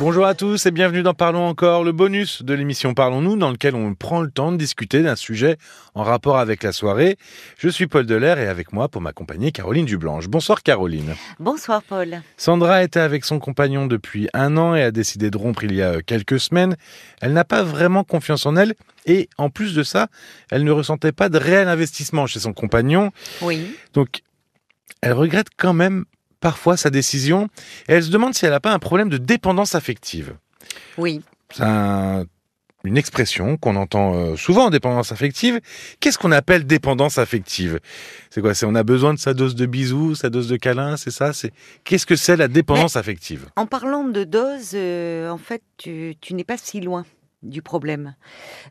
Bonjour à tous et bienvenue dans Parlons encore, le bonus de l'émission Parlons-nous dans lequel on prend le temps de discuter d'un sujet en rapport avec la soirée. Je suis Paul Delair et avec moi pour m'accompagner Caroline Dublanche. Bonsoir Caroline. Bonsoir Paul. Sandra était avec son compagnon depuis un an et a décidé de rompre il y a quelques semaines. Elle n'a pas vraiment confiance en elle et en plus de ça, elle ne ressentait pas de réel investissement chez son compagnon. Oui. Donc elle regrette quand même parfois sa décision et elle se demande si elle n'a pas un problème de dépendance affective. Oui. C'est un- une expression qu'on entend euh, souvent en dépendance affective. Qu'est-ce qu'on appelle dépendance affective? C'est quoi? C'est on a besoin de sa dose de bisous, sa dose de câlins, c'est ça? C'est qu'est-ce que c'est la dépendance affective? En parlant de dose, euh, en fait, tu, tu n'es pas si loin du problème.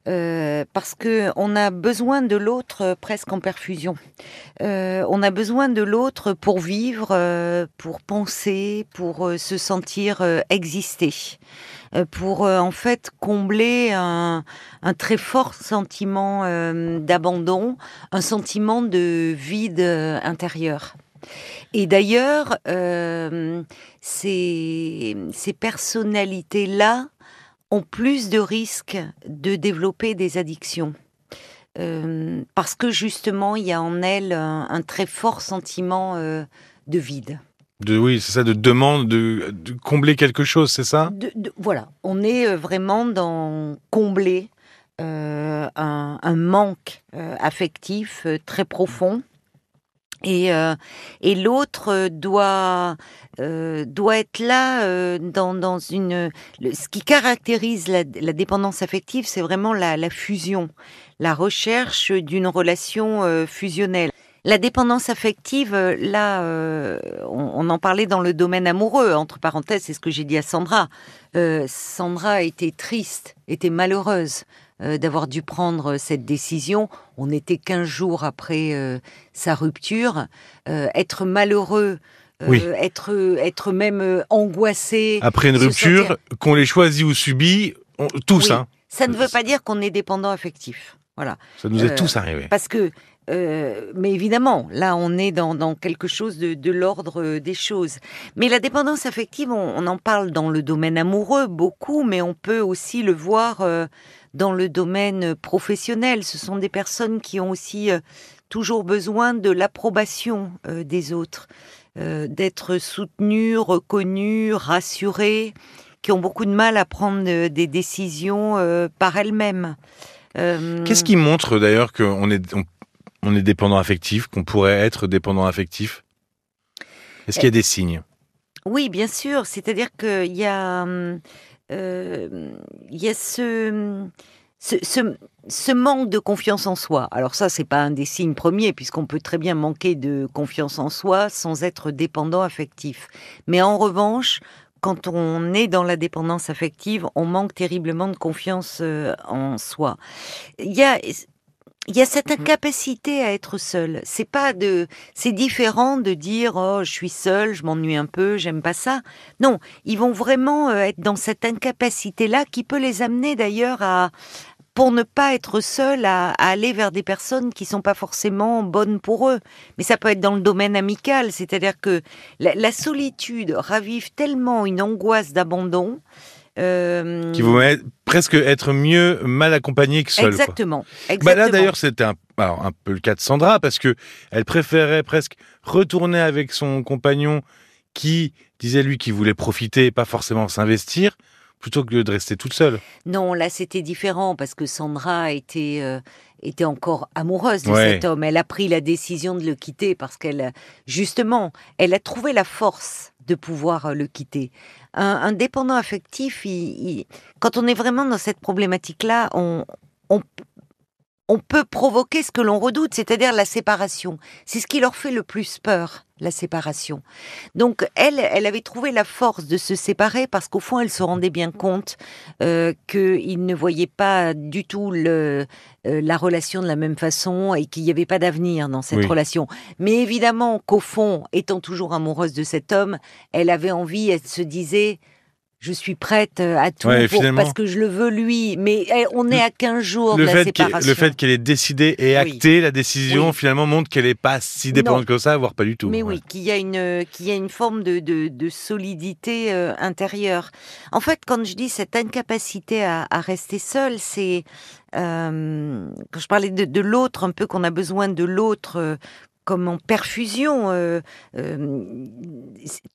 Euh, parce que on a besoin de l'autre euh, presque en perfusion. Euh, on a besoin de l'autre pour vivre, pour penser, pour se sentir exister. Pour en fait combler un, très fort sentiment d'abandon, un sentiment de vide intérieur. Et d'ailleurs, ces, ces personnalités-là ont plus de risques de développer des addictions. Euh, parce que justement, il y a en elles un, un très fort sentiment euh, de vide. de, Oui, c'est ça, de demande de, de combler quelque chose, c'est ça? De- de- voilà, on est euh, vraiment dans combler euh, un, un manque affectif très profond. Et, euh, et l'autre doit, euh, doit être là euh, dans, dans une... ce qui caractérise la, dépendance affective, c'est vraiment la, fusion, la recherche d'une relation fusionnelle. La dépendance affective, là, on, en parlait dans le domaine amoureux, entre parenthèses, c'est ce que j'ai dit à Sandra. Sandra était triste, était malheureuse euh, d'avoir dû prendre cette décision. On était 15 jours après euh, sa rupture. Euh, être malheureux, euh, Oui. être, être même euh, angoissé. Après une rupture, sentir- qu'on les choisit ou subit, on- tous, Oui. hein, Ça ne veut pas dire qu'on est dépendant affectif. Voilà. ça nous est Euh, tous arrivé. Parce que, euh, mais évidemment, là, on est dans, dans quelque chose de, de l'ordre euh, des choses. Mais la dépendance affective, on, on en parle dans le domaine amoureux beaucoup, mais on peut aussi le voir euh, dans le domaine professionnel. Ce sont des personnes qui ont aussi euh, toujours besoin de l'approbation euh, des autres, euh, d'être soutenues, reconnues, rassurées, qui ont beaucoup de mal à prendre des décisions par elles-mêmes. Qu'est-ce qui montre d'ailleurs qu'on est, on, on est dépendant affectif, qu'on pourrait être dépendant affectif? Est-ce qu'il y a des signes? Oui, bien sûr. C'est-à-dire qu'il y a, hum, il y a ce manque de confiance en soi. Alors ça, c'est pas un des signes premiers, puisqu'on peut très bien manquer de confiance en soi sans être dépendant affectif. Mais en revanche, quand on est dans la dépendance affective, on manque terriblement de confiance euh, en soi. Il y a il y a cette incapacité à être seul. C'est pas de, c'est différent de dire oh je suis seul, je m'ennuie un peu, j'aime pas ça. Non, ils vont vraiment euh, être dans cette incapacité là qui peut les amener d'ailleurs à pour ne pas être seul à, à aller vers des personnes qui sont pas forcément bonnes pour eux. Mais ça peut être dans le domaine amical, c'est-à-dire que la, la solitude ravive tellement une angoisse d'abandon. euh, Qui vous met presque être mieux mal accompagné que seul. quoi. Exactement. Bah exactement. là d'ailleurs c'était un, un peu le cas de Sandra parce que elle préférait presque retourner avec son compagnon qui disait lui qu'il voulait profiter et pas forcément s'investir plutôt que de rester toute seule. Non, là c'était différent parce que Sandra était euh, était encore amoureuse de Ouais. cet homme. Elle a pris la décision de le quitter parce qu'elle justement, elle a trouvé la force de pouvoir euh, le quitter. Un, dépendant affectif, quand on est vraiment dans cette problématique-là, on peut provoquer ce que l'on redoute, c'est-à-dire la séparation. C'est ce qui leur fait le plus peur, la séparation. Donc elle, elle avait trouvé la force de se séparer parce qu'au fond, elle se rendait bien compte euh, qu'il ne voyait pas du tout le, euh, la relation de la même façon et qu'il n'y avait pas d'avenir dans cette Oui. relation. Mais évidemment qu'au fond, étant toujours amoureuse de cet homme, elle avait envie, elle se disait, je suis prête euh, à tout parce que je le veux lui, mais eh, on est à 15 jours le de la séparation. Le fait qu'elle ait décidé et acté la décision, finalement, montre qu'elle n'est pas si dépendante que ça, voire pas du tout. Mais oui, qu'il y, a une, qu'il y a une forme de, de, solidité euh, intérieure. En fait, quand je dis cette incapacité à, rester seule, c'est... Euh, quand je parlais de, de l'autre, un peu qu'on a besoin de l'autre comme en perfusion. Euh, euh,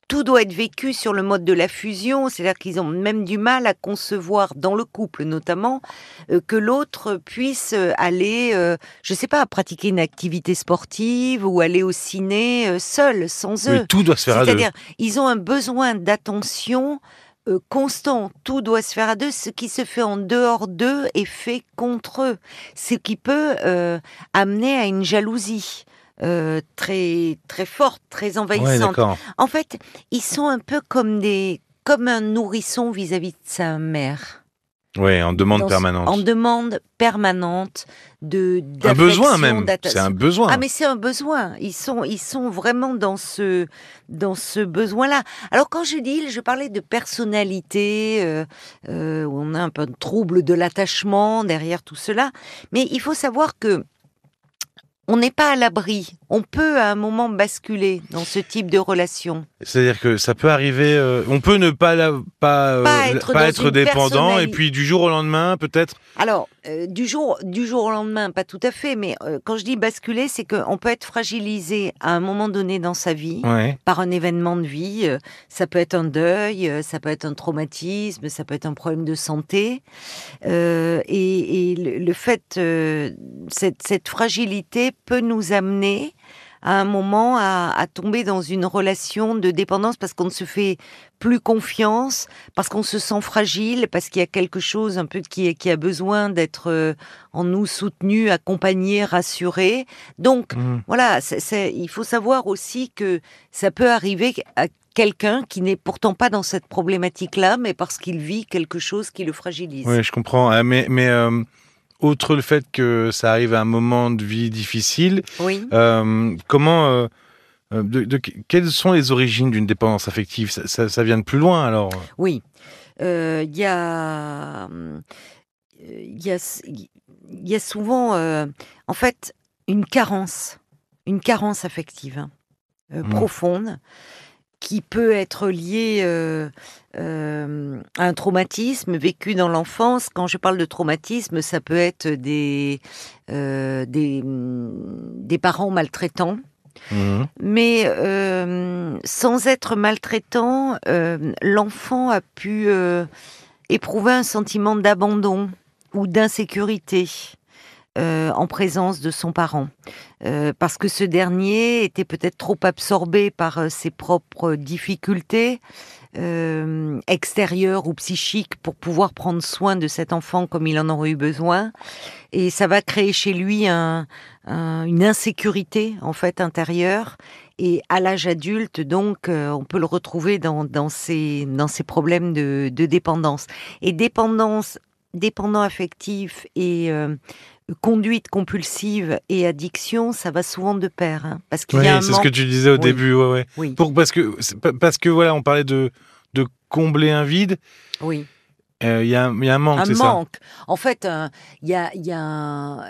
tout doit être vécu sur le mode de la fusion, c'est-à-dire qu'ils ont même du mal à concevoir, dans le couple notamment, euh, que l'autre puisse aller, je ne sais pas, pratiquer une activité sportive ou aller au ciné seul, sans eux. tout doit se faire à deux. C'est-à-dire, ils ont un besoin d'attention. constant, tout doit se faire à deux. Ce qui se fait en dehors d'eux est fait contre eux, ce qui peut amener à une jalousie. Euh, très très forte, très envahissante. en fait, ils sont un peu comme des comme un nourrisson vis-à-vis de sa mère. Oui, en demande permanente. En demande permanente de un besoin même. C'est un besoin. Ah mais c'est un besoin. Ils sont ils sont vraiment dans ce dans ce besoin-là. Alors quand je dis, je parlais de personnalité, euh, euh, on a un peu de trouble de l'attachement derrière tout cela, mais il faut savoir que on n'est pas à l'abri. On peut à un moment basculer dans ce type de relation. C'est-à-dire que ça peut arriver. Euh, on peut ne pas pas, pas euh, être, dépendant et puis du jour au lendemain peut-être. Alors euh, du jour du jour au lendemain, pas tout à fait, mais quand je dis basculer, c'est qu'on peut être fragilisé à un moment donné dans sa vie par un événement de vie. ça peut être un deuil, ça peut être un traumatisme, ça peut être un problème de santé, et, le, fait cette, cette fragilité peut nous amener à un moment à, tomber dans une relation de dépendance parce qu'on ne se fait plus confiance, parce qu'on se sent fragile, parce qu'il y a quelque chose un peu qui, qui a besoin d'être euh, en nous soutenu, accompagné, rassuré. Donc mmh. voilà, il faut savoir aussi que ça peut arriver à quelqu'un qui n'est pourtant pas dans cette problématique-là, mais parce qu'il vit quelque chose qui le fragilise. Oui, je comprends. Ah, mais, mais euh, outre le fait que ça arrive à un moment de vie difficile, oui. Euh, comment, euh, euh, de, quelles sont les origines d'une dépendance affective? Ça, vient de plus loin alors Oui, il y a, il y a, souvent, en fait, une carence, une carence affective hein, mmh. profonde qui peut être lié euh, euh, à un traumatisme vécu dans l'enfance. Quand je parle de traumatisme, ça peut être des, euh, des, des, parents maltraitants. Mmh. Mais sans être maltraitant, l'enfant a pu éprouver un sentiment d'abandon ou d'insécurité. Euh, en présence de son parent, euh, parce que ce dernier était peut-être trop absorbé par euh, ses propres difficultés extérieures ou psychiques pour pouvoir prendre soin de cet enfant comme il en aurait eu besoin, et ça va créer chez lui une insécurité en fait intérieure. Et à l'âge adulte, donc, on peut le retrouver dans, dans, ces, dans ces problèmes de, de dépendance. Et dépendance, dépendant affectif et conduite compulsive et addiction, ça va souvent de pair. Hein, parce qu'il c'est ce que tu disais au début. Ouais, ouais. Pour, parce, que, parce que voilà, on parlait de, de combler un vide. Oui. Euh, il y, a, y, a un manque, un manque. En fait, euh, il y a, y a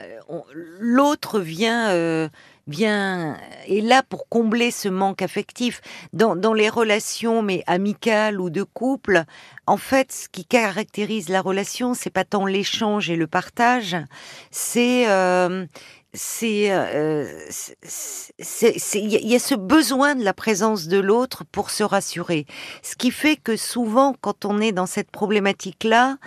l'autre vient euh, bien est là pour combler ce manque affectif. Dans, dans, les relations, mais amicales ou de couple, en fait, ce qui caractérise la relation, c'est pas tant l'échange et le partage, c'est euh, c'est euh, il y a ce besoin de la présence de l'autre pour se rassurer. Ce qui fait que souvent, quand on est dans cette problématique-là,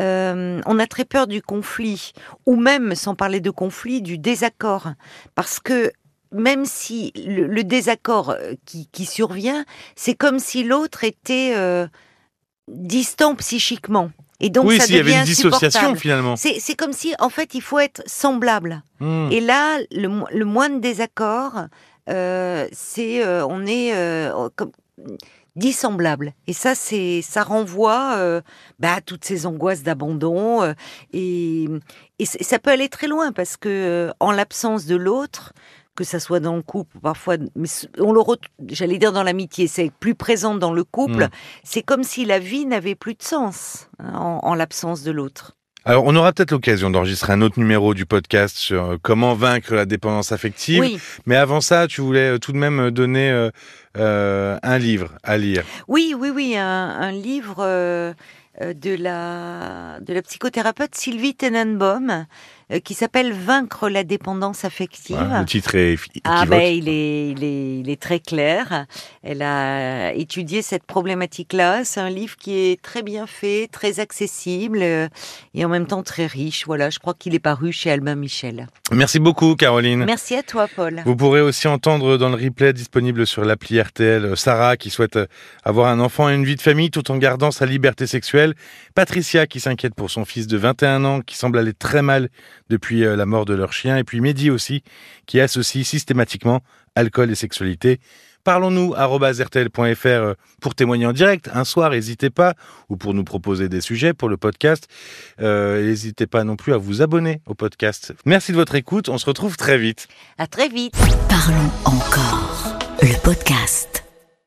euh, on a très peur du conflit, ou même, sans parler de conflit, du désaccord, parce que même si le, désaccord euh, qui, survient, c'est comme si l'autre était euh, distant psychiquement. Et donc, oui, s'il y avait une dissociation finalement. C'est comme si, en fait, il faut être semblable. Hmm. Et là, le, le moindre désaccord, euh, c'est, on est comme dissemblable. Et ça, c'est, ça renvoie bah, à toutes ces angoisses d'abandon. et, et ça peut aller très loin parce que, en l'absence de l'autre, que ça soit dans le couple, parfois, mais on le j'allais dire dans l'amitié, c'est plus présent dans le couple. Mm. C'est comme si la vie n'avait plus de sens hein, en, l'absence de l'autre. Alors, on aura peut-être l'occasion d'enregistrer un autre numéro du podcast sur euh, comment vaincre la dépendance affective. Oui. Mais avant ça, tu voulais euh, tout de même donner un livre à lire. Oui, oui, oui, un, livre de la de la psychothérapeute Sylvie Tenenbaum euh, qui s'appelle Vaincre la dépendance affective. le titre est Ah ben, il est, il, est, il est très clair. Elle a étudié cette problématique-là. C'est un livre qui est très bien fait, très accessible euh, et en même temps très riche. Voilà, je crois qu'il est paru chez Albin Michel. Merci beaucoup, Caroline. Merci à toi, Paul. Vous pourrez aussi entendre dans le replay disponible sur l'appli RTL euh, Sarah qui souhaite avoir un enfant et une vie de famille tout en gardant sa liberté sexuelle. Patricia qui s'inquiète pour son fils de 21 ans qui semble aller très mal depuis euh, la mort de leur chien. Et puis Mehdi aussi, qui associe systématiquement alcool et sexualité. Parlons-nous rtl.fr euh, pour témoigner en direct. Un soir, n'hésitez pas, ou pour nous proposer des sujets pour le podcast. Euh, n'hésitez pas non plus à vous abonner au podcast. Merci de votre écoute. On se retrouve très vite. À très vite. Parlons encore. Le podcast.